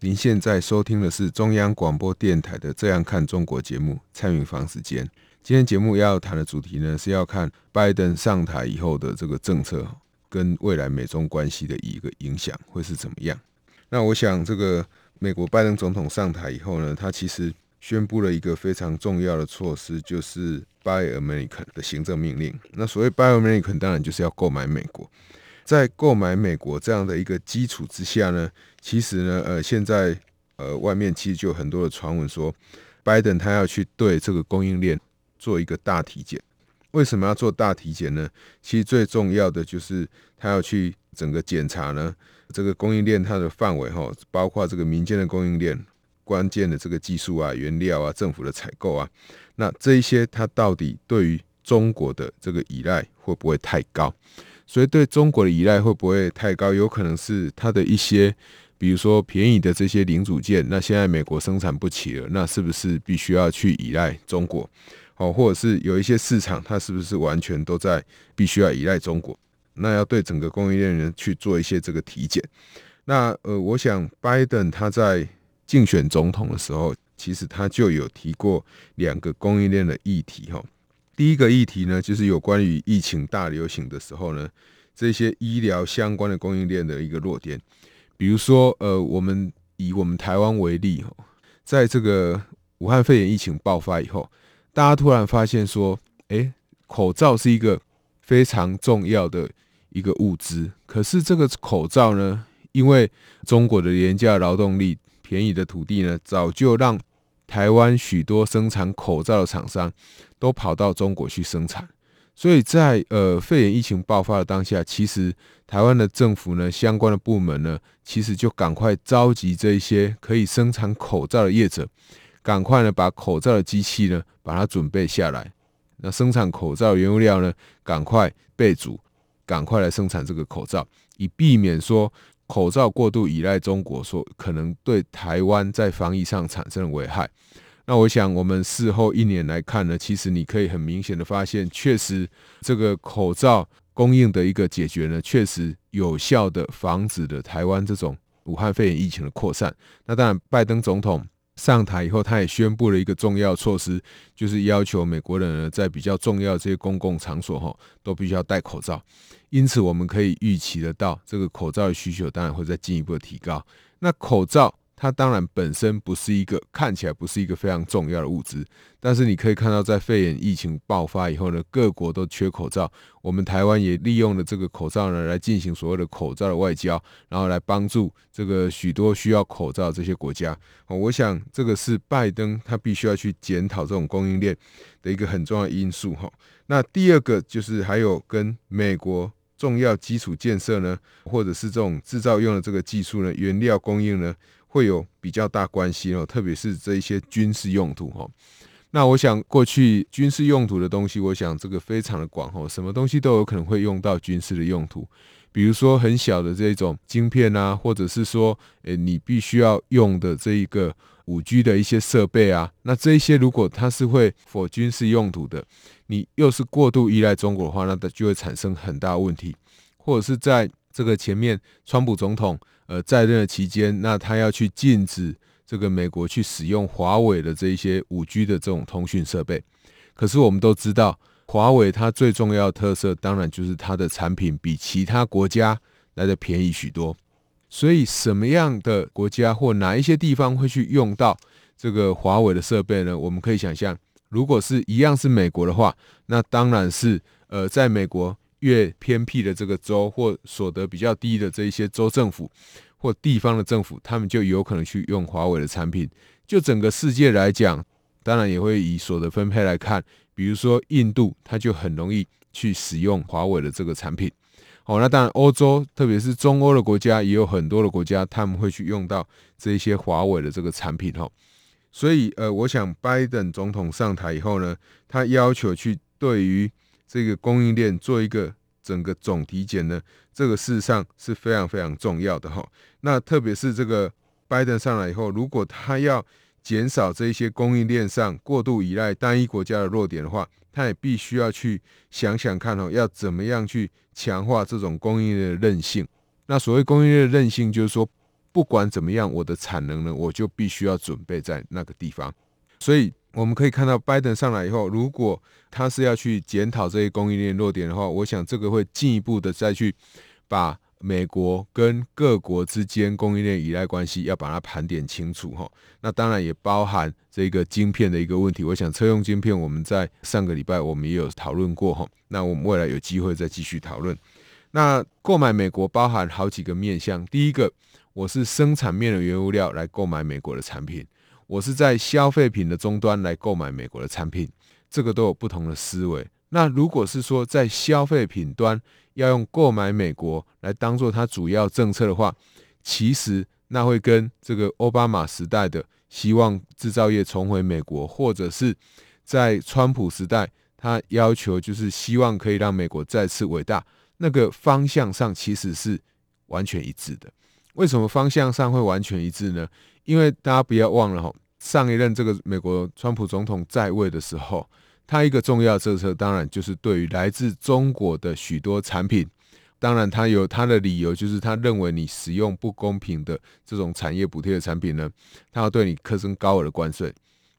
您现在收听的是中央广播电台的《这样看中国》节目，蔡明芳时间。今天节目要谈的主题呢，是要看拜登上台以后的这个政策跟未来美中关系的一个影响会是怎么样。那我想，这个美国拜登总统上台以后呢，他其实宣布了一个非常重要的措施，就是 Buy American 的行政命令。那所谓 Buy American，当然就是要购买美国。在购买美国这样的一个基础之下呢，其实呢，呃，现在呃，外面其实就有很多的传闻说，拜登他要去对这个供应链做一个大体检。为什么要做大体检呢？其实最重要的就是他要去整个检查呢，这个供应链它的范围哈，包括这个民间的供应链、关键的这个技术啊、原料啊、政府的采购啊，那这一些它到底对于中国的这个依赖会不会太高？所以对中国的依赖会不会太高？有可能是它的一些，比如说便宜的这些零组件，那现在美国生产不起了，那是不是必须要去依赖中国？好，或者是有一些市场，它是不是完全都在必须要依赖中国？那要对整个供应链人去做一些这个体检。那呃，我想拜登他在竞选总统的时候，其实他就有提过两个供应链的议题哈。第一个议题呢，就是有关于疫情大流行的时候呢，这些医疗相关的供应链的一个弱点，比如说，呃，我们以我们台湾为例，在这个武汉肺炎疫情爆发以后，大家突然发现说，诶，口罩是一个非常重要的一个物资，可是这个口罩呢，因为中国的廉价劳动力、便宜的土地呢，早就让台湾许多生产口罩的厂商都跑到中国去生产，所以在呃肺炎疫情爆发的当下，其实台湾的政府呢，相关的部门呢，其实就赶快召集这一些可以生产口罩的业者，赶快呢把口罩的机器呢把它准备下来，那生产口罩原物料呢，赶快备足，赶快来生产这个口罩，以避免说。口罩过度依赖中国，说可能对台湾在防疫上产生了危害。那我想，我们事后一年来看呢，其实你可以很明显的发现，确实这个口罩供应的一个解决呢，确实有效的防止了台湾这种武汉肺炎疫情的扩散。那当然，拜登总统上台以后，他也宣布了一个重要措施，就是要求美国人呢，在比较重要的这些公共场所哈，都必须要戴口罩。因此，我们可以预期得到，这个口罩的需求当然会再进一步的提高。那口罩它当然本身不是一个看起来不是一个非常重要的物资，但是你可以看到，在肺炎疫情爆发以后呢，各国都缺口罩。我们台湾也利用了这个口罩呢，来进行所谓的口罩的外交，然后来帮助这个许多需要口罩这些国家。哦我想这个是拜登他必须要去检讨这种供应链的一个很重要因素哈。那第二个就是还有跟美国。重要基础建设呢，或者是这种制造用的这个技术呢，原料供应呢，会有比较大关系哦。特别是这一些军事用途哈。那我想过去军事用途的东西，我想这个非常的广哦，什么东西都有可能会用到军事的用途。比如说很小的这种晶片啊，或者是说，诶，你必须要用的这一个五 G 的一些设备啊，那这一些如果它是会 for 军事用途的。你又是过度依赖中国的话，那它就会产生很大问题。或者是在这个前面，川普总统呃在任的期间，那他要去禁止这个美国去使用华为的这一些五 G 的这种通讯设备。可是我们都知道，华为它最重要的特色，当然就是它的产品比其他国家来的便宜许多。所以，什么样的国家或哪一些地方会去用到这个华为的设备呢？我们可以想象。如果是一样是美国的话，那当然是呃，在美国越偏僻的这个州或所得比较低的这一些州政府或地方的政府，他们就有可能去用华为的产品。就整个世界来讲，当然也会以所得分配来看，比如说印度，它就很容易去使用华为的这个产品。哦，那当然欧洲，特别是中欧的国家，也有很多的国家，他们会去用到这一些华为的这个产品哈。所以呃，我想拜登总统上台以后呢，他要求去对于这个供应链做一个整个总体检呢，这个事实上是非常非常重要的哈。那特别是这个拜登上来以后，如果他要减少这一些供应链上过度依赖单一国家的弱点的话，他也必须要去想想看哦，要怎么样去强化这种供应链的韧性。那所谓供应链的韧性，就是说不管怎么样，我的产能呢，我就必须要准备在那个地方。所以我们可以看到，拜登上来以后，如果他是要去检讨这些供应链弱点的话，我想这个会进一步的再去把。美国跟各国之间供应链依赖关系要把它盘点清楚哈，那当然也包含这个晶片的一个问题。我想车用晶片我们在上个礼拜我们也有讨论过哈，那我们未来有机会再继续讨论。那购买美国包含好几个面向，第一个我是生产面的原物料来购买美国的产品，我是在消费品的终端来购买美国的产品，这个都有不同的思维。那如果是说在消费品端要用购买美国来当做它主要政策的话，其实那会跟这个奥巴马时代的希望制造业重回美国，或者是在川普时代他要求就是希望可以让美国再次伟大，那个方向上其实是完全一致的。为什么方向上会完全一致呢？因为大家不要忘了哈，上一任这个美国川普总统在位的时候。他一个重要政策，当然就是对于来自中国的许多产品，当然他有他的理由，就是他认为你使用不公平的这种产业补贴的产品呢，他要对你课征高额的关税。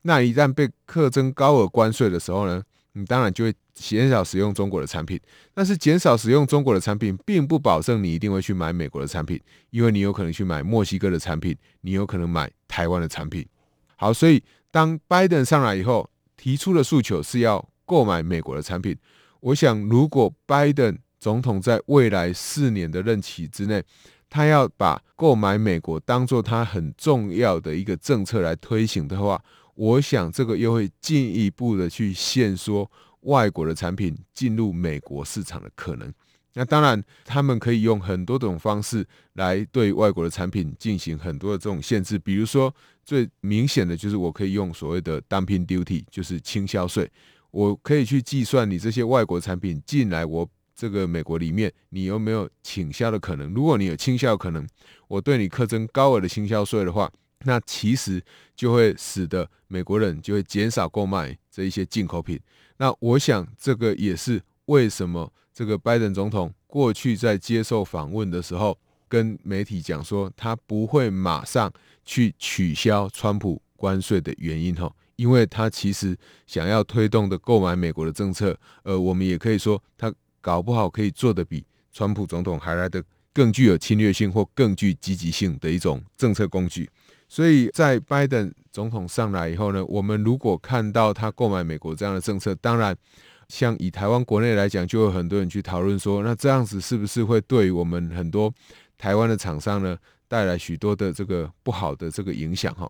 那一旦被课征高额关税的时候呢，你当然就会减少使用中国的产品。但是减少使用中国的产品，并不保证你一定会去买美国的产品，因为你有可能去买墨西哥的产品，你有可能买台湾的产品。好，所以当拜登上来以后。提出的诉求是要购买美国的产品。我想，如果拜登总统在未来四年的任期之内，他要把购买美国当做他很重要的一个政策来推行的话，我想这个又会进一步的去限缩外国的产品进入美国市场的可能。那当然，他们可以用很多种方式来对外国的产品进行很多的这种限制，比如说最明显的就是我可以用所谓的 dumping duty，就是倾销税，我可以去计算你这些外国产品进来我这个美国里面，你有没有倾销的可能？如果你有倾销可能，我对你课征高额的倾销税的话，那其实就会使得美国人就会减少购买这一些进口品。那我想这个也是为什么。这个拜登总统过去在接受访问的时候，跟媒体讲说，他不会马上去取消川普关税的原因哈，因为他其实想要推动的购买美国的政策，呃，我们也可以说，他搞不好可以做得比川普总统还来的更具有侵略性或更具积极性的一种政策工具。所以在拜登总统上来以后呢，我们如果看到他购买美国这样的政策，当然。像以台湾国内来讲，就有很多人去讨论说，那这样子是不是会对我们很多台湾的厂商呢带来许多的这个不好的这个影响哈？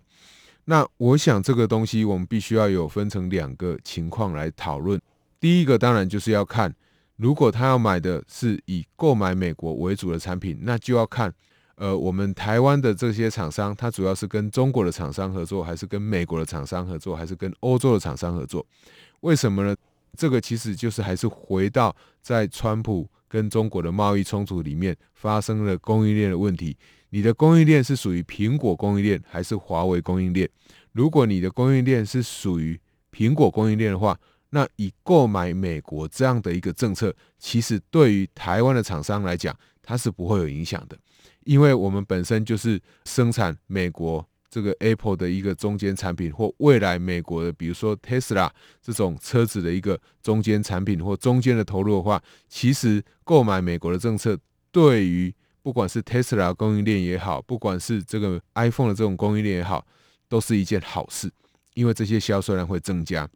那我想这个东西我们必须要有分成两个情况来讨论。第一个当然就是要看，如果他要买的是以购买美国为主的产品，那就要看，呃，我们台湾的这些厂商，它主要是跟中国的厂商合作，还是跟美国的厂商合作，还是跟欧洲的厂商合作？为什么呢？这个其实就是还是回到在川普跟中国的贸易冲突里面发生了供应链的问题。你的供应链是属于苹果供应链还是华为供应链？如果你的供应链是属于苹果供应链的话，那以购买美国这样的一个政策，其实对于台湾的厂商来讲，它是不会有影响的，因为我们本身就是生产美国。这个 Apple 的一个中间产品，或未来美国的，比如说 Tesla 这种车子的一个中间产品，或中间的投入的话，其实购买美国的政策，对于不管是 Tesla 供应链也好，不管是这个 iPhone 的这种供应链也好，都是一件好事，因为这些销售量会增加。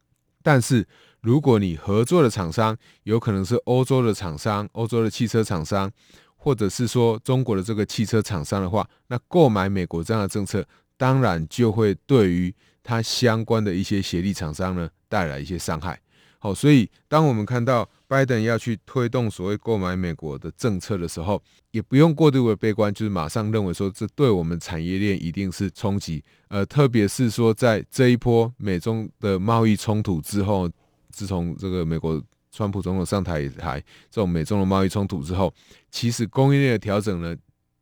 但是如果你合作的厂商有可能是欧洲的厂商、欧洲的汽车厂商，或者是说中国的这个汽车厂商的话，那购买美国这样的政策。当然就会对于它相关的一些协力厂商呢带来一些伤害。好，所以当我们看到拜登要去推动所谓购买美国的政策的时候，也不用过度的悲观，就是马上认为说这对我们产业链一定是冲击。呃，特别是说在这一波美中的贸易冲突之后，自从这个美国川普总统上台以来，这种美中的贸易冲突之后，其实供应链的调整呢，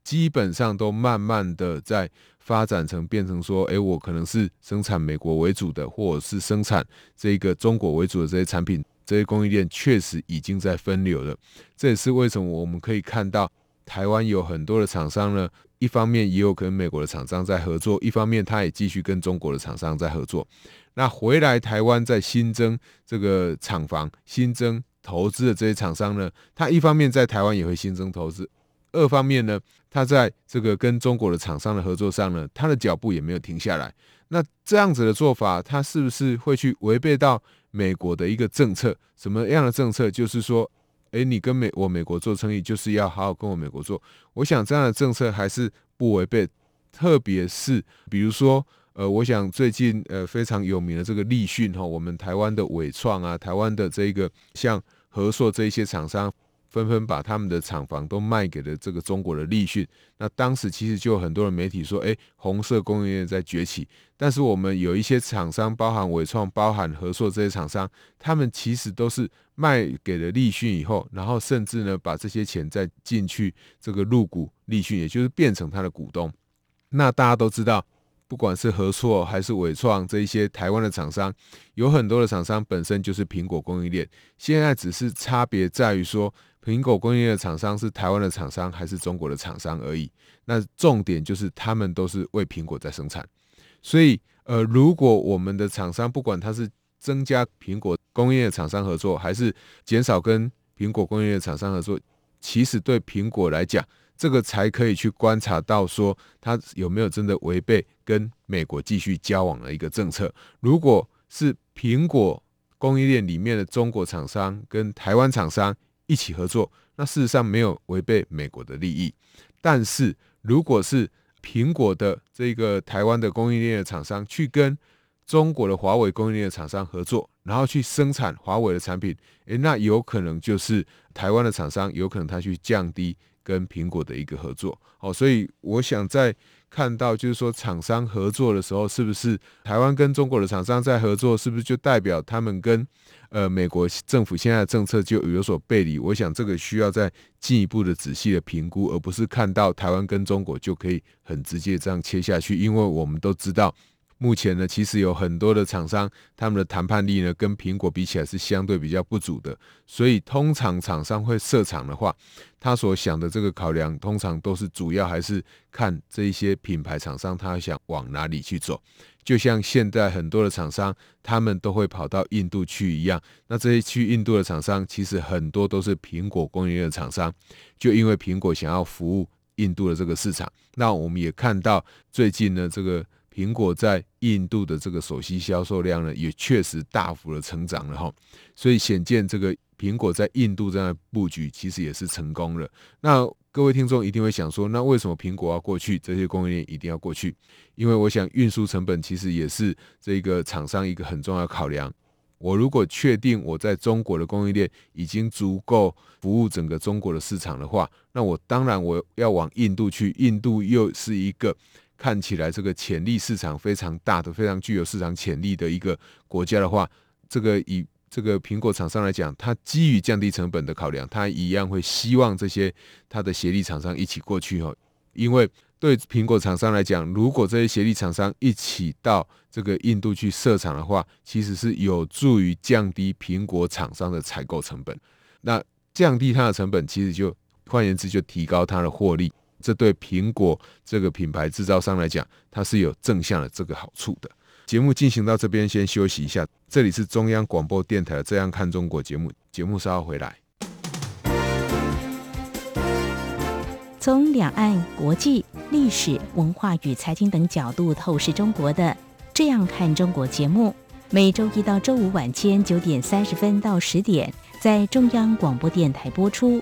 基本上都慢慢的在发展成变成说，哎，我可能是生产美国为主的，或者是生产这个中国为主的这些产品。这些供应链确实已经在分流了，这也是为什么我们可以看到台湾有很多的厂商呢。一方面也有跟美国的厂商在合作，一方面他也继续跟中国的厂商在合作。那回来台湾在新增这个厂房、新增投资的这些厂商呢，他一方面在台湾也会新增投资，二方面呢，他在这个跟中国的厂商的合作上呢，他的脚步也没有停下来。那这样子的做法，他是不是会去违背到？美国的一个政策，什么样的政策？就是说，诶，你跟美我美国做生意，就是要好好跟我美国做。我想这样的政策还是不违背，特别是比如说，呃，我想最近呃非常有名的这个立讯哈，我们台湾的伟创啊，台湾的这个像和硕这一些厂商。纷纷把他们的厂房都卖给了这个中国的立讯。那当时其实就有很多的媒体说，哎，红色供应链在崛起。但是我们有一些厂商，包含伟创、包含和硕这些厂商，他们其实都是卖给了立讯以后，然后甚至呢把这些钱再进去这个入股立讯，也就是变成他的股东。那大家都知道。不管是和硕还是伟创这一些台湾的厂商，有很多的厂商本身就是苹果供应链，现在只是差别在于说，苹果供应链的厂商是台湾的厂商还是中国的厂商而已。那重点就是他们都是为苹果在生产，所以呃，如果我们的厂商不管他是增加苹果供应链的厂商合作，还是减少跟苹果供应链的厂商合作，其实对苹果来讲，这个才可以去观察到说，他有没有真的违背跟美国继续交往的一个政策。如果是苹果供应链里面的中国厂商跟台湾厂商一起合作，那事实上没有违背美国的利益。但是如果是苹果的这个台湾的供应链的厂商去跟中国的华为供应链的厂商合作，然后去生产华为的产品，诶，那有可能就是台湾的厂商有可能他去降低。跟苹果的一个合作，哦，所以我想在看到就是说厂商合作的时候，是不是台湾跟中国的厂商在合作，是不是就代表他们跟呃美国政府现在的政策就有所背离？我想这个需要再进一步的仔细的评估，而不是看到台湾跟中国就可以很直接这样切下去，因为我们都知道。目前呢，其实有很多的厂商，他们的谈判力呢，跟苹果比起来是相对比较不足的。所以，通常厂商会设厂的话，他所想的这个考量，通常都是主要还是看这一些品牌厂商，他想往哪里去走。就像现在很多的厂商，他们都会跑到印度去一样。那这些去印度的厂商，其实很多都是苹果供应链的厂商，就因为苹果想要服务印度的这个市场。那我们也看到最近呢，这个。苹果在印度的这个手机销售量呢，也确实大幅的成长了哈，所以显见这个苹果在印度这样的布局其实也是成功了。那各位听众一定会想说，那为什么苹果要过去？这些供应链一定要过去？因为我想运输成本其实也是这个厂商一个很重要的考量。我如果确定我在中国的供应链已经足够服务整个中国的市场的话，那我当然我要往印度去，印度又是一个。看起来这个潜力市场非常大的、非常具有市场潜力的一个国家的话，这个以这个苹果厂商来讲，它基于降低成本的考量，它一样会希望这些它的协力厂商一起过去哦。因为对苹果厂商来讲，如果这些协力厂商一起到这个印度去设厂的话，其实是有助于降低苹果厂商的采购成本。那降低它的成本，其实就换言之，就提高它的获利。这对苹果这个品牌制造商来讲，它是有正向的这个好处的。节目进行到这边，先休息一下。这里是中央广播电台《这样看中国》节目，节目稍后回来。从两岸、国际、历史文化与财经等角度透视中国的《这样看中国》节目，每周一到周五晚间九点三十分到十点，在中央广播电台播出。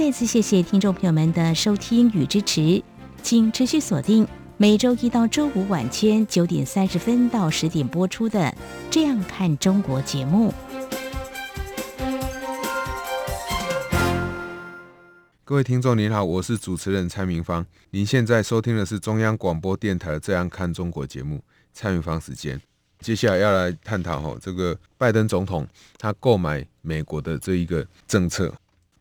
再次谢谢听众朋友们的收听与支持，请持续锁定每周一到周五晚间九点三十分到十点播出的《这样看中国》节目。各位听众您好，我是主持人蔡明芳，您现在收听的是中央广播电台的《这样看中国》节目，蔡明芳时间。接下来要来探讨哈，这个拜登总统他购买美国的这一个政策。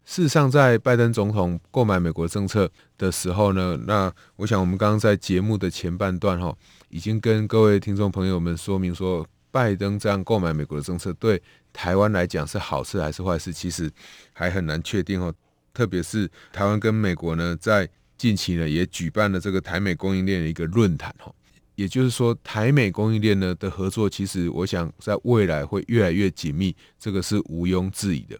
事实上，在拜登总统购买美国政策的时候呢，那我想我们刚刚在节目的前半段哈，已经跟各位听众朋友们说明说，拜登这样购买美国的政策对台湾来讲是好事还是坏事，其实还很难确定哦。特别是台湾跟美国呢，在近期呢也举办了这个台美供应链的一个论坛哈，也就是说，台美供应链呢的合作，其实我想在未来会越来越紧密，这个是毋庸置疑的。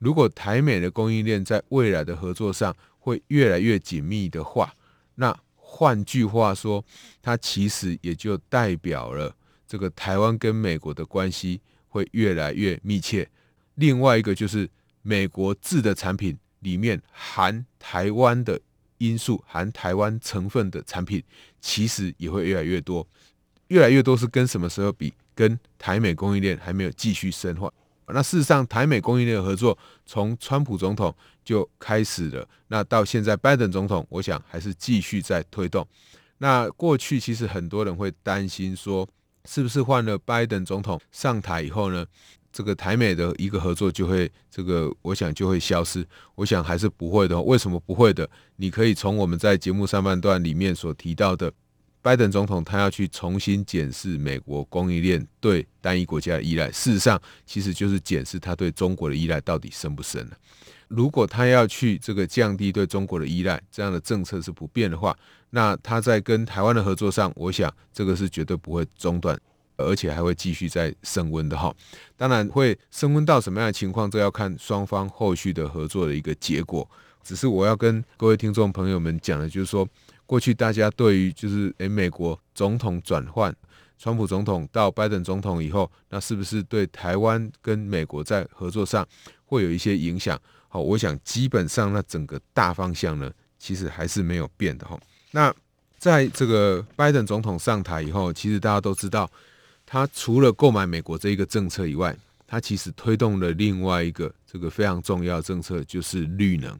如果台美的供应链在未来的合作上会越来越紧密的话，那换句话说，它其实也就代表了这个台湾跟美国的关系会越来越密切。另外一个就是美国制的产品里面含台湾的因素、含台湾成分的产品，其实也会越来越多。越来越多是跟什么时候比？跟台美供应链还没有继续深化。那事实上，台美供应链合作从川普总统就开始了。那到现在，拜登总统，我想还是继续在推动。那过去其实很多人会担心说，是不是换了拜登总统上台以后呢，这个台美的一个合作就会这个，我想就会消失。我想还是不会的。为什么不会的？你可以从我们在节目上半段里面所提到的。拜登总统他要去重新检视美国供应链对单一国家的依赖，事实上其实就是检视他对中国的依赖到底深不深了。如果他要去这个降低对中国的依赖，这样的政策是不变的话，那他在跟台湾的合作上，我想这个是绝对不会中断，而且还会继续在升温的哈。当然会升温到什么样的情况，这要看双方后续的合作的一个结果。只是我要跟各位听众朋友们讲的，就是说。过去大家对于就是诶，美国总统转换，川普总统到拜登总统以后，那是不是对台湾跟美国在合作上会有一些影响？好，我想基本上那整个大方向呢，其实还是没有变的哈。那在这个拜登总统上台以后，其实大家都知道，他除了购买美国这一个政策以外，他其实推动了另外一个这个非常重要的政策，就是绿能。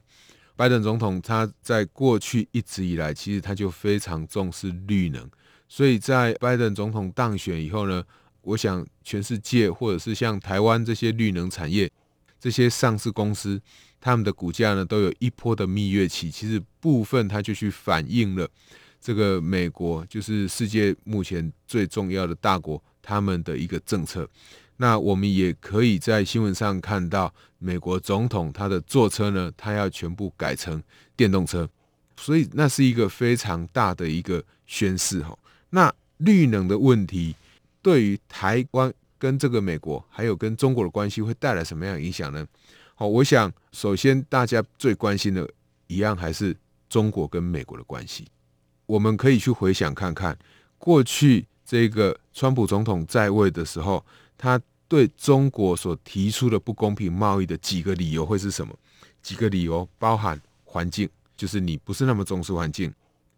拜登总统他在过去一直以来，其实他就非常重视绿能，所以在拜登总统当选以后呢，我想全世界或者是像台湾这些绿能产业这些上市公司，他们的股价呢都有一波的蜜月期。其实部分它就去反映了这个美国就是世界目前最重要的大国他们的一个政策。那我们也可以在新闻上看到，美国总统他的坐车呢，他要全部改成电动车，所以那是一个非常大的一个宣示哈。那绿能的问题对于台湾跟这个美国还有跟中国的关系会带来什么样影响呢？好，我想首先大家最关心的一样还是中国跟美国的关系。我们可以去回想看看，过去这个川普总统在位的时候，他对中国所提出的不公平贸易的几个理由会是什么？几个理由包含环境，就是你不是那么重视环境；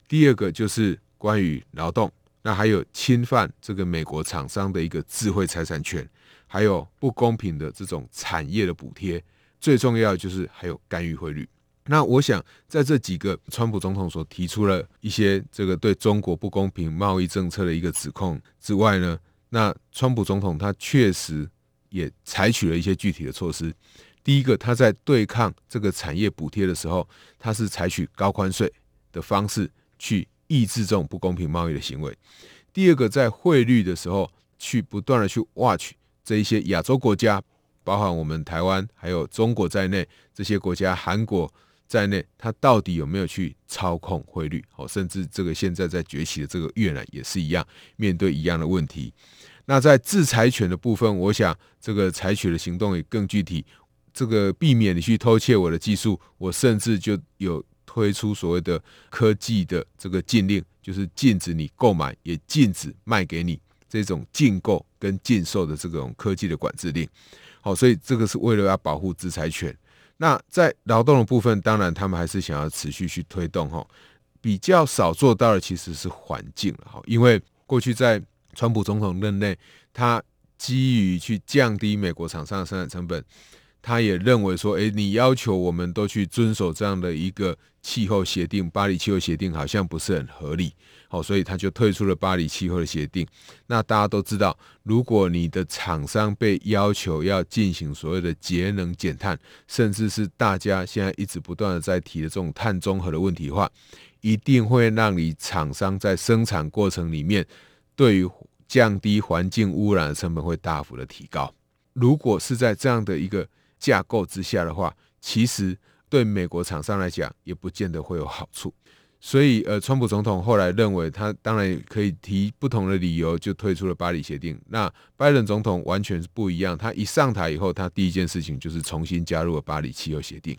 第二个就是关于劳动，那还有侵犯这个美国厂商的一个智慧财产权，还有不公平的这种产业的补贴，最重要就是还有干预汇率。那我想在这几个川普总统所提出了一些这个对中国不公平贸易政策的一个指控之外呢，那川普总统他确实也采取了一些具体的措施。第一个，他在对抗这个产业补贴的时候，他是采取高关税的方式去抑制这种不公平贸易的行为。第二个，在汇率的时候，去不断的去 watch 这一些亚洲国家，包含我们台湾还有中国在内这些国家，韩国在内，他到底有没有去操控汇率？哦，甚至这个现在在崛起的这个越南也是一样，面对一样的问题。那在制裁权的部分，我想这个采取的行动也更具体。这个避免你去偷窃我的技术，我甚至就有推出所谓的科技的这个禁令，就是禁止你购买，也禁止卖给你这种禁购跟禁售的这种科技的管制令。好，所以这个是为了要保护制裁权。那在劳动的部分，当然他们还是想要持续去推动哈。比较少做到的其实是环境哈，因为过去在川普总统任内，他基于去降低美国厂商的生产成本，他也认为说，诶，你要求我们都去遵守这样的一个气候协定，巴黎气候协定好像不是很合理，好，所以他就退出了巴黎气候的协定。那大家都知道，如果你的厂商被要求要进行所谓的节能减碳，甚至是大家现在一直不断的在提的这种碳中和的问题的话，一定会让你厂商在生产过程里面，对于降低环境污染的成本会大幅的提高。如果是在这样的一个架构之下的话，其实对美国厂商来讲也不见得会有好处。所以，呃，川普总统后来认为，他当然可以提不同的理由就退出了巴黎协定。那拜登总统完全是不一样，他一上台以后，他第一件事情就是重新加入了巴黎气候协定。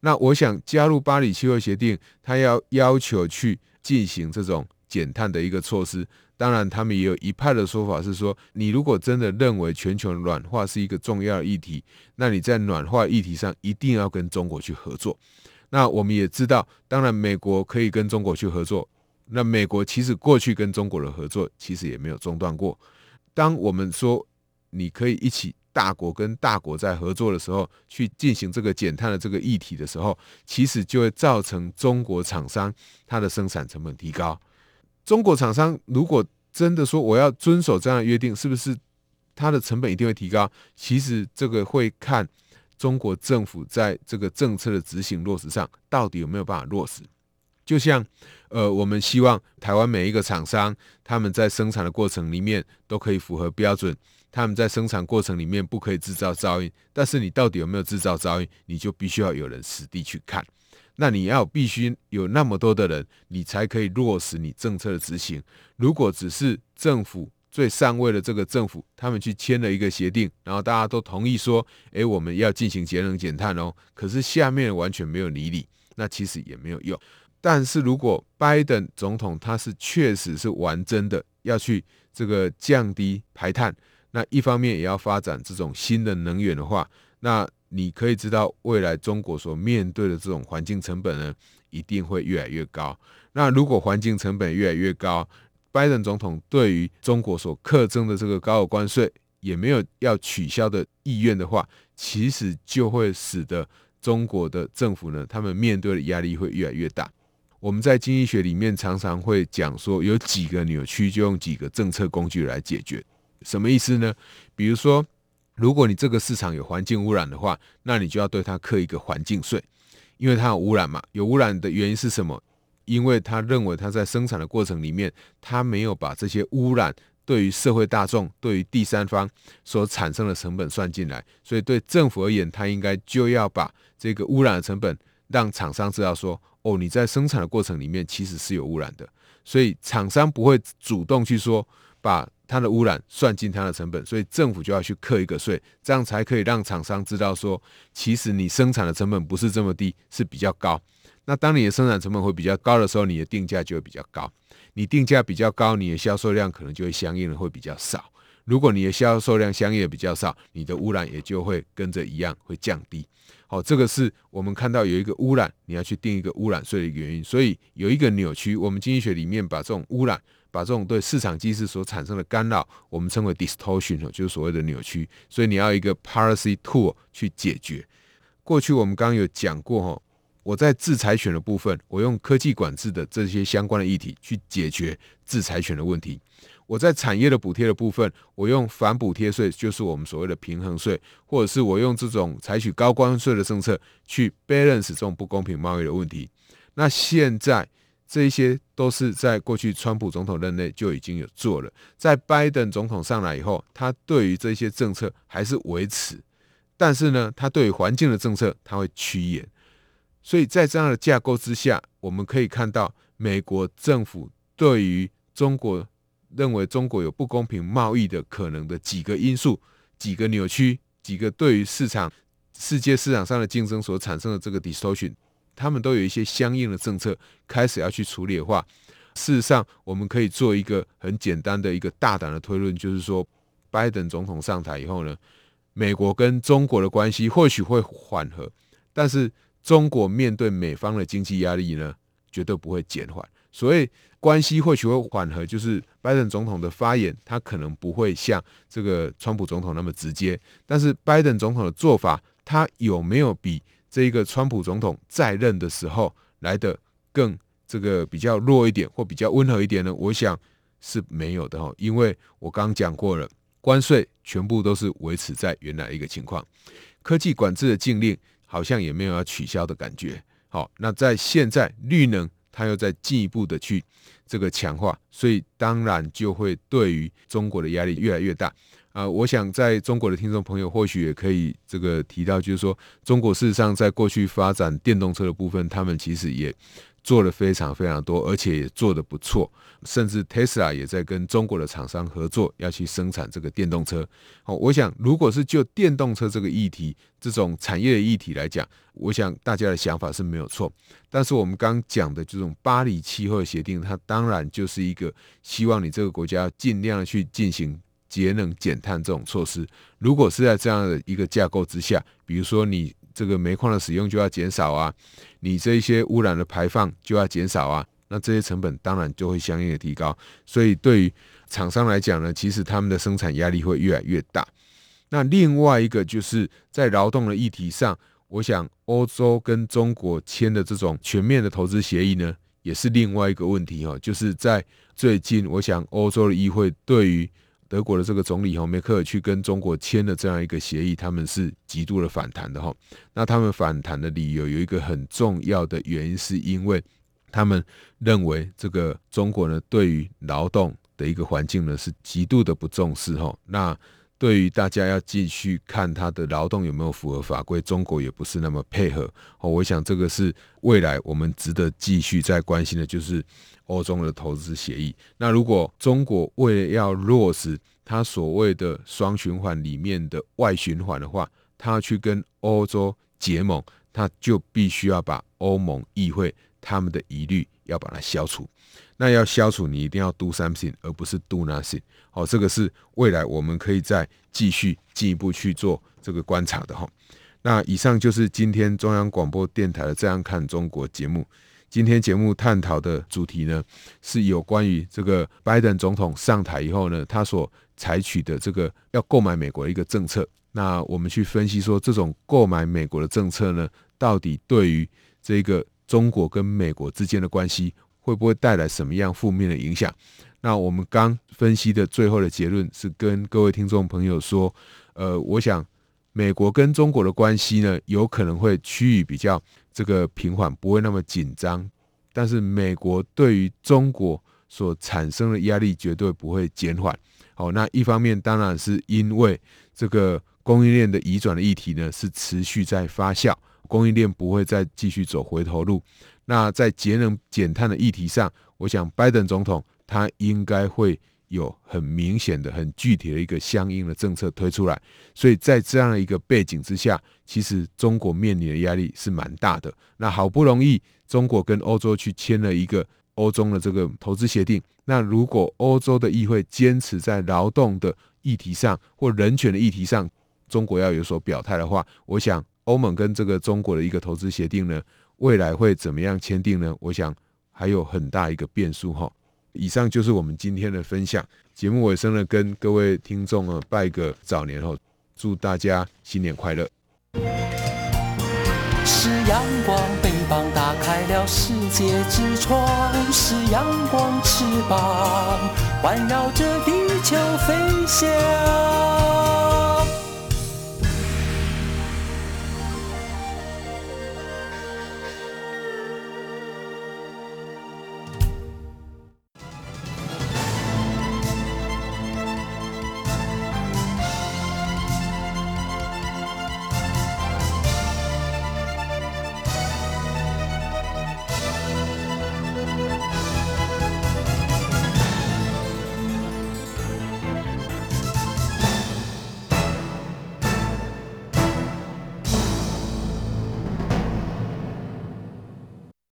那我想加入巴黎气候协定，他要要求去进行这种减碳的一个措施。当然，他们也有一派的说法是说，你如果真的认为全球暖化是一个重要议题，那你在暖化议题上一定要跟中国去合作。那我们也知道，当然美国可以跟中国去合作。那美国其实过去跟中国的合作其实也没有中断过。当我们说你可以一起。大国跟大国在合作的时候，去进行这个减碳的这个议题的时候，其实就会造成中国厂商它的生产成本提高。中国厂商如果真的说我要遵守这样的约定，是不是它的成本一定会提高？其实这个会看中国政府在这个政策的执行落实上到底有没有办法落实。就像呃，我们希望台湾每一个厂商他们在生产的过程里面都可以符合标准。他们在生产过程里面不可以制造噪音，但是你到底有没有制造噪音，你就必须要有人实地去看。那你要必须有那么多的人，你才可以落实你政策的执行。如果只是政府最上位的这个政府，他们去签了一个协定，然后大家都同意说，诶，我们要进行节能减碳哦，可是下面完全没有理理，那其实也没有用。但是如果拜登总统他是确实是玩真的，要去这个降低排碳。那一方面也要发展这种新的能源的话，那你可以知道未来中国所面对的这种环境成本呢，一定会越来越高。那如果环境成本越来越高，拜登总统对于中国所克征的这个高额关税也没有要取消的意愿的话，其实就会使得中国的政府呢，他们面对的压力会越来越大。我们在经济学里面常常会讲说，有几个扭曲，就用几个政策工具来解决。什么意思呢？比如说，如果你这个市场有环境污染的话，那你就要对它课一个环境税，因为它有污染嘛。有污染的原因是什么？因为他认为他在生产的过程里面，他没有把这些污染对于社会大众、对于第三方所产生的成本算进来，所以对政府而言，他应该就要把这个污染的成本让厂商知道说，哦，你在生产的过程里面其实是有污染的，所以厂商不会主动去说把。它的污染算进它的成本，所以政府就要去课一个税，这样才可以让厂商知道说，其实你生产的成本不是这么低，是比较高。那当你的生产成本会比较高的时候，你的定价就会比较高。你定价比较高，你的销售量可能就会相应的会比较少。如果你的销售量相应的比较少，你的污染也就会跟着一样会降低。好，这个是我们看到有一个污染，你要去定一个污染税的原因。所以有一个扭曲，我们经济学里面把这种污染。把这种对市场机制所产生的干扰，我们称为 distortion，就是所谓的扭曲。所以你要一个 policy tool 去解决。过去我们刚刚有讲过哈，我在制裁权的部分，我用科技管制的这些相关的议题去解决制裁权的问题。我在产业的补贴的部分，我用反补贴税，就是我们所谓的平衡税，或者是我用这种采取高关税的政策去 balance 这种不公平贸易的问题。那现在。这一些都是在过去川普总统任内就已经有做了，在拜登总统上来以后，他对于这些政策还是维持，但是呢，他对于环境的政策他会趋严，所以在这样的架构之下，我们可以看到美国政府对于中国认为中国有不公平贸易的可能的几个因素、几个扭曲、几个对于市场世界市场上的竞争所产生的这个 distortion，他们都有一些相应的政策开始要去处理的话，事实上我们可以做一个很简单的一个大胆的推论，就是说，拜登总统上台以后呢，美国跟中国的关系或许会缓和，但是中国面对美方的经济压力呢，绝对不会减缓。所以关系或许会缓和，就是拜登总统的发言，他可能不会像这个川普总统那么直接，但是拜登总统的做法，他有没有比这一个川普总统在任的时候来得更这个比较弱一点，或比较温和一点呢？我想是没有的哈，因为我刚讲过了，关税全部都是维持在原来一个情况，科技管制的禁令好像也没有要取消的感觉。好，那在现在绿能。它又在进一步的去这个强化，所以当然就会对于中国的压力越来越大啊、我想在中国的听众朋友或许也可以这个提到，就是说中国事实上在过去发展电动车的部分，他们其实也。做的非常非常多，而且也做得不错，甚至 Tesla 也在跟中国的厂商合作，要去生产这个电动车。好，我想如果是就电动车这个议题，这种产业的议题来讲，我想大家的想法是没有错。但是我们刚讲的这种巴黎气候协定，它当然就是一个希望你这个国家尽量去进行节能减碳这种措施。如果是在这样的一个架构之下，比如说你。这个煤矿的使用就要减少啊，你这一些污染的排放就要减少啊，那这些成本当然就会相应的提高。所以对于厂商来讲呢，其实他们的生产压力会越来越大。那另外一个就是在劳动的议题上，我想欧洲跟中国签的这种全面的投资协议呢，也是另外一个问题哦。就是在最近，我想欧洲的议会对于德国的这个总理哈梅克尔去跟中国签了这样一个协议，他们是极度的反弹的哈。那他们反弹的理由有一个很重要的原因，是因为他们认为这个中国呢对于劳动的一个环境呢是极度的不重视哈。那对于大家要继续看他的劳动有没有符合法规，中国也不是那么配合哦。我想这个是未来我们值得继续再关心的，就是欧中的投资协议。那如果中国为了要落实他所谓的双循环里面的外循环的话，他要去跟欧洲结盟，他就必须要把欧盟议会他们的疑虑要把它消除。那要消除，你一定要 do something，而不是 do nothing。好，这个是未来我们可以再继续进一步去做这个观察的哈。那以上就是今天中央广播电台的《这样看中国》节目。今天节目探讨的主题呢，是有关于这个拜登总统上台以后呢，他所采取的这个要购买美国的一个政策。那我们去分析说，这种购买美国的政策呢，到底对于这个中国跟美国之间的关系，会不会带来什么样负面的影响？那我们刚分析的最后的结论是跟各位听众朋友说，呃，我想美国跟中国的关系呢，有可能会趋于比较这个平缓，不会那么紧张。但是美国对于中国所产生的压力绝对不会减缓。好，那一方面当然是因为这个供应链的移转的议题呢，是持续在发酵，供应链不会再继续走回头路。那在节能减碳的议题上，我想拜登总统他应该会有很明显的、很具体的一个相应的政策推出来。所以在这样一个背景之下，其实中国面临的压力是蛮大的。那好不容易中国跟欧洲去签了一个欧中的这个投资协定，那如果欧洲的议会坚持在劳动的议题上或人权的议题上，中国要有所表态的话，我想欧盟跟这个中国的一个投资协定呢，未来会怎么样签订呢？我想还有很大一个变数哈。以上就是我们今天的分享。节目尾声呢，跟各位听众啊拜个早年哈，祝大家新年快乐。是阳光，翅膀打开了世界之窗；是阳光，翅膀环绕着地球飞翔。